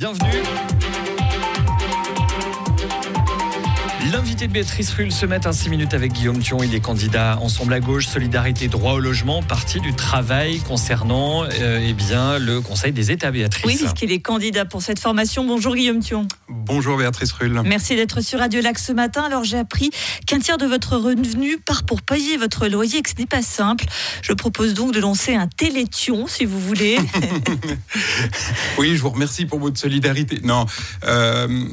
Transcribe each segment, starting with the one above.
Bienvenue. L'invité de Béatrice Rulle ce matin, 6 minutes avec Guillaume Thion. Il est candidat Ensemble à gauche, Solidarité, Droit au logement, Parti du travail concernant euh, eh bien, le Conseil des États, Béatrice. Oui, puisqu'il est candidat pour cette formation. Bonjour Guillaume Thion. Bonjour Béatrice Rulle. Merci d'être sur Radio Lac ce matin. Alors j'ai appris qu'un tiers de votre revenu part pour payer votre loyer et que ce n'est pas simple. Je propose donc de lancer un télétion si vous voulez. oui, je vous remercie pour votre solidarité. Non. Euh,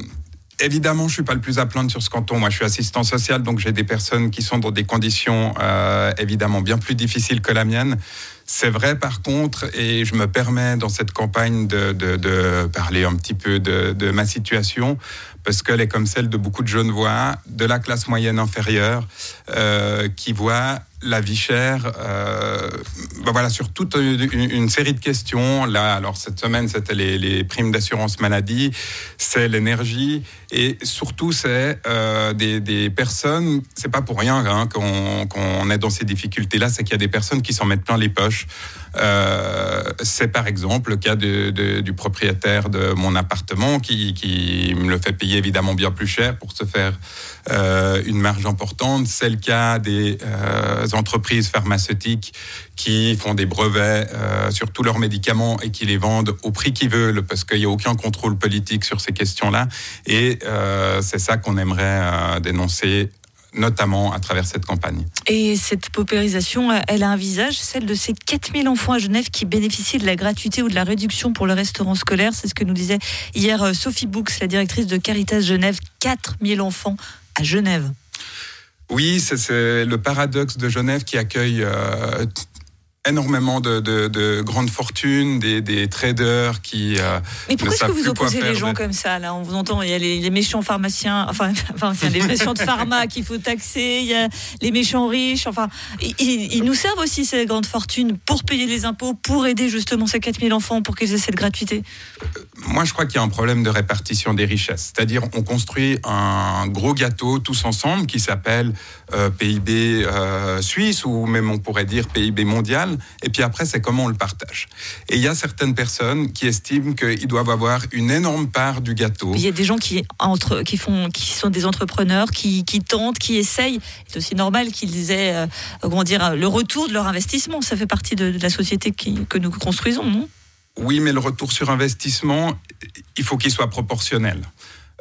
Évidemment, je suis pas le plus à plaindre sur ce canton. Moi, je suis assistant social, donc j'ai des personnes qui sont dans des conditions euh, évidemment bien plus difficiles que la mienne. C'est vrai, par contre, et je me permets dans cette campagne de, de, de parler un petit peu de, de, ma situation, parce qu'elle est comme celle de beaucoup de jeunes voix de la classe moyenne inférieure, euh, qui voient la vie chère, euh, ben voilà, sur toute une, série de questions. Là, alors cette semaine, c'était les, primes d'assurance maladie, c'est l'énergie, et surtout, c'est euh, des, des, personnes, c'est pas pour rien hein, qu'on qu est dans ces difficultés-là, c'est qu'il y a des personnes qui s'en mettent plein les poches. Euh, c'est par exemple le cas du propriétaire de mon appartement qui, me le fait payer évidemment bien plus cher pour se faire une marge importante. C'est le cas des entreprises pharmaceutiques qui font des brevets euh, sur tous leurs médicaments et qui les vendent au prix qu'ils veulent parce qu'il n'y a aucun contrôle politique sur ces questions-là. Et euh, c'est ça qu'on aimerait euh, dénoncer notamment à travers cette campagne. Et cette paupérisation, elle a un visage, celle de ces 4000 enfants à Genève qui bénéficient de la gratuité ou de la réduction pour le restaurant scolaire. C'est ce que nous disait hier Sophie Books, la directrice de Caritas Genève. 4000 enfants à Genève. Oui, c'est le paradoxe de Genève qui accueille euh, énormément de, de, de, grandes fortunes, des, des traders qui. Euh, Mais pourquoi est-ce que vous opposez les gens de... comme ça Là, on vous entend, il y a les, les méchants pharmaciens, enfin, enfin il y a les méchants de pharma qu'il faut taxer, il y a les méchants riches, enfin, ils, ils, nous servent aussi ces grandes fortunes pour payer les impôts, pour aider justement ces 4000 enfants pour qu'ils aient cette gratuité. Moi, je crois qu'il y a un problème de répartition des richesses. C'est-à-dire, on construit un gros gâteau tous ensemble qui s'appelle euh, PIB euh, suisse ou même on pourrait dire PIB mondial. Et puis après, c'est comment on le partage. Et il y a certaines personnes qui estiment qu'ils doivent avoir une énorme part du gâteau. Il y a des gens qui, entre, qui, font, qui sont des entrepreneurs, qui, qui tentent, qui essayent. C'est aussi normal qu'ils aient euh, comment dire, le retour de leur investissement. Ça fait partie de, de la société qui, que nous construisons, non? Oui, mais le retour sur investissement, il faut qu'il soit proportionnel.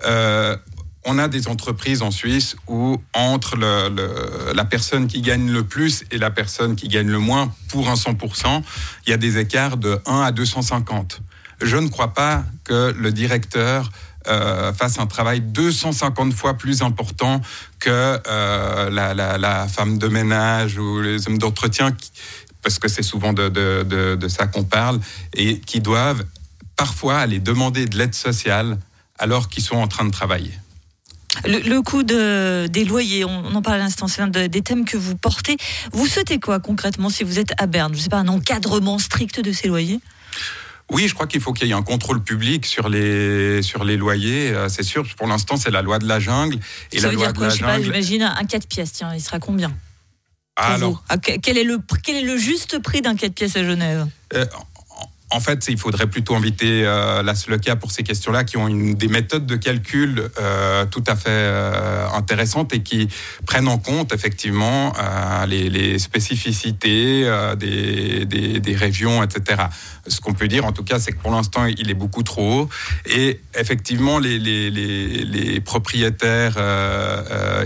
Euh, on a des entreprises en Suisse où entre la personne qui gagne le plus et la personne qui gagne le moins, pour un 100%, il y a des écarts de 1 à 250. Je ne crois pas que le directeur euh, fasse un travail 250 fois plus important que euh, la, femme de ménage ou les hommes d'entretien parce que c'est souvent de, de ça qu'on parle, et qui doivent parfois aller demander de l'aide sociale alors qu'ils sont en train de travailler. Le, le coût de, des loyers, on, en parle à l'instant, c'est de, des thèmes que vous portez. Vous souhaitez quoi concrètement si vous êtes à Berne Je ne sais pas, un encadrement strict de ces loyers oui, je crois qu'il faut qu'il y ait un contrôle public sur les sur les loyers. C'est sûr, pour l'instant, c'est la loi de la jungle. Et Ça la veut loi dire quoi, de la jungle. J'imagine un 4 pièces. Tiens, il sera combien alors, ah, quel, est le, quel est le juste prix d'un 4 pièces à Genève? Euh, en fait, il faudrait plutôt inviter euh, la SLECA pour ces questions-là, qui ont des méthodes de calcul euh, tout à fait euh, intéressantes et qui prennent en compte effectivement les, spécificités des, régions, etc. Ce qu'on peut dire, en tout cas, c'est que pour l'instant, il est beaucoup trop haut. Et effectivement, les, propriétaires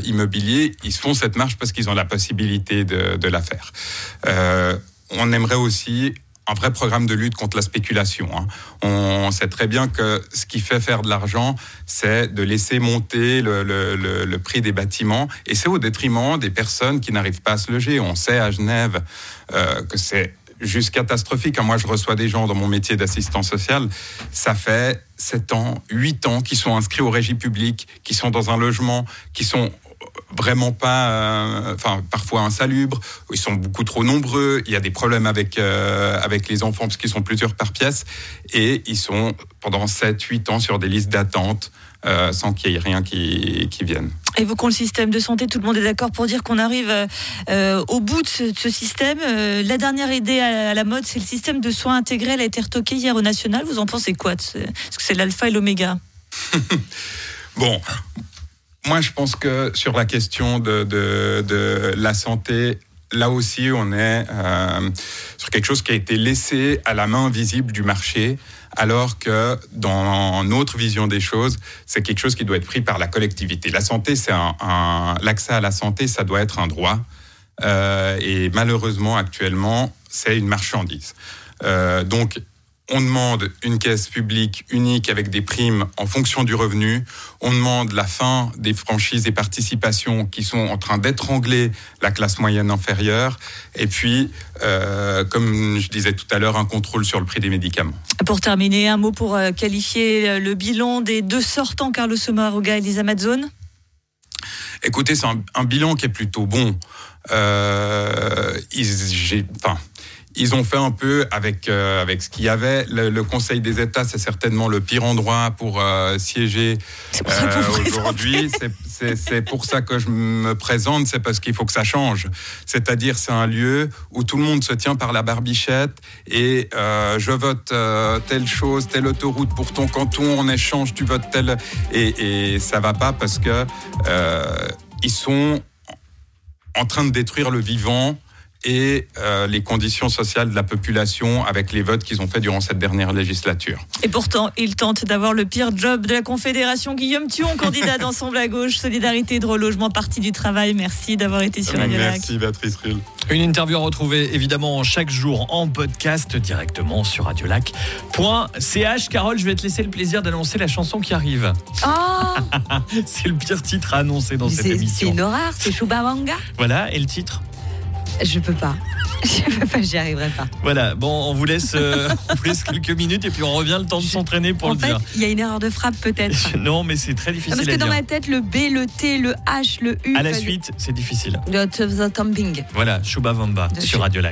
immobiliers, ils font cette marche parce qu'ils ont la possibilité de, de la faire. on aimerait aussi un vrai programme de lutte contre la spéculation. Hein. On sait très bien que ce qui fait faire de l'argent, c'est de laisser monter le, prix des bâtiments, et c'est au détriment des personnes qui n'arrivent pas à se loger. On sait à Genève euh, que c'est juste catastrophique. Moi, je reçois des gens dans mon métier d'assistant social. Ça fait 7 ans, 8 ans qu'ils sont inscrits au régie publique, qui sont dans un logement, qui sont vraiment pas, euh, enfin parfois insalubres, ils sont beaucoup trop nombreux, il y a des problèmes avec, euh, avec les enfants parce qu'ils sont plusieurs par pièce, et ils sont pendant 7-8 ans sur des listes d'attente euh, sans qu'il y ait rien qui, qui vienne. Évoquons le système de santé. Tout le monde est d'accord pour dire qu'on arrive au bout de ce, système. La dernière idée à, la mode, c'est le système de soins intégrés. Elle a été retoquée hier au national. Vous en pensez quoi Est-ce que c'est l'alpha et l'oméga? Bon, moi je pense que sur la question de, de, la santé, là aussi, on est euh, sur quelque chose qui a été laissé à la main visible du marché alors que dans notre vision des choses, c'est quelque chose qui doit être pris par la collectivité. La santé, c'est un, l'accès à la santé, ça doit être un droit. Euh, et malheureusement, actuellement, c'est une marchandise. Euh, donc, on demande une caisse publique unique avec des primes en fonction du revenu. On demande la fin des franchises et participations qui sont en train d'étrangler la classe moyenne inférieure. Et puis, euh, comme je disais tout à l'heure, un contrôle sur le prix des médicaments. Pour terminer, un mot pour euh, qualifier euh, le bilan des deux sortants, Carlos Somaruga et Lisa Mazzone Écoutez, c'est un, bilan qui est plutôt bon. Euh, enfin, ils ont fait un peu avec euh, avec ce qu'il y avait. Le, Conseil des États, c'est certainement le pire endroit pour euh, siéger euh, aujourd'hui. C'est pour ça que je me présente, c'est parce qu'il faut que ça change. C'est-à-dire, c'est un lieu où tout le monde se tient par la barbichette et je vote telle chose, telle autoroute pour ton canton, en échange tu votes telle et, et ça va pas parce que ils sont en train de détruire le vivant et euh, les conditions sociales de la population avec les votes qu'ils ont fait durant cette dernière législature. Et pourtant, ils tentent d'avoir le pire job de la Confédération. Guillaume Thion, candidat d'Ensemble à gauche, Solidarité de relogement, Parti du travail. Merci d'avoir été sur Radio Merci, Béatrice Rull. Une interview à retrouver évidemment chaque jour en podcast directement sur radiolac.ch. Carole, je vais te laisser le plaisir d'annoncer la chanson qui arrive. Oh c'est le pire titre à annoncer dans cette émission. C'est une horreur, c'est Chubawanga. Voilà, et le titre? Je peux pas. Je peux pas, j'y arriverai pas. Voilà, bon, on vous laisse, euh, on vous laisse quelques minutes et puis on revient le temps de s'entraîner pour le dire. En il y a une erreur de frappe peut-être. non, mais c'est très difficile. Parce que dans ma tête, le B, le T, le H, le U. À la suite, c'est difficile. The, the Thumping. Voilà, Shubha Vamba sur Radio Lac.